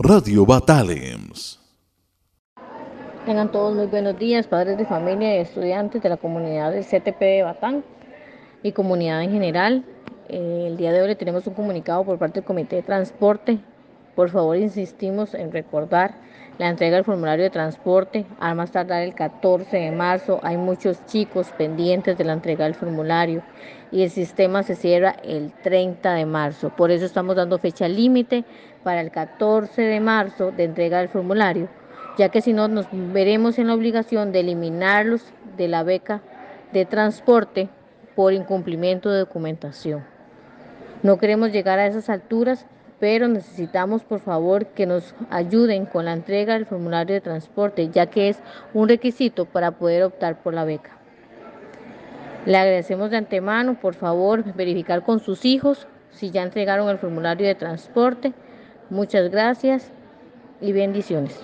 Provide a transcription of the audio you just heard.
Radio Batalems. Tengan todos muy buenos días, padres de familia y estudiantes de la comunidad del CTP de Batán y comunidad en general. Eh, el día de hoy tenemos un comunicado por parte del Comité de Transporte. Por favor, insistimos en recordar la entrega del formulario de transporte a más tardar el 14 de marzo. Hay muchos chicos pendientes de la entrega del formulario y el sistema se cierra el 30 de marzo. Por eso estamos dando fecha límite para el 14 de marzo de entrega del formulario ya que si no nos veremos en la obligación de eliminarlos de la beca de transporte por incumplimiento de documentación. No queremos llegar a esas alturas, pero necesitamos por favor que nos ayuden con la entrega del formulario de transporte, ya que es un requisito para poder optar por la beca. Le agradecemos de antemano, por favor, verificar con sus hijos si ya entregaron el formulario de transporte. Muchas gracias y bendiciones.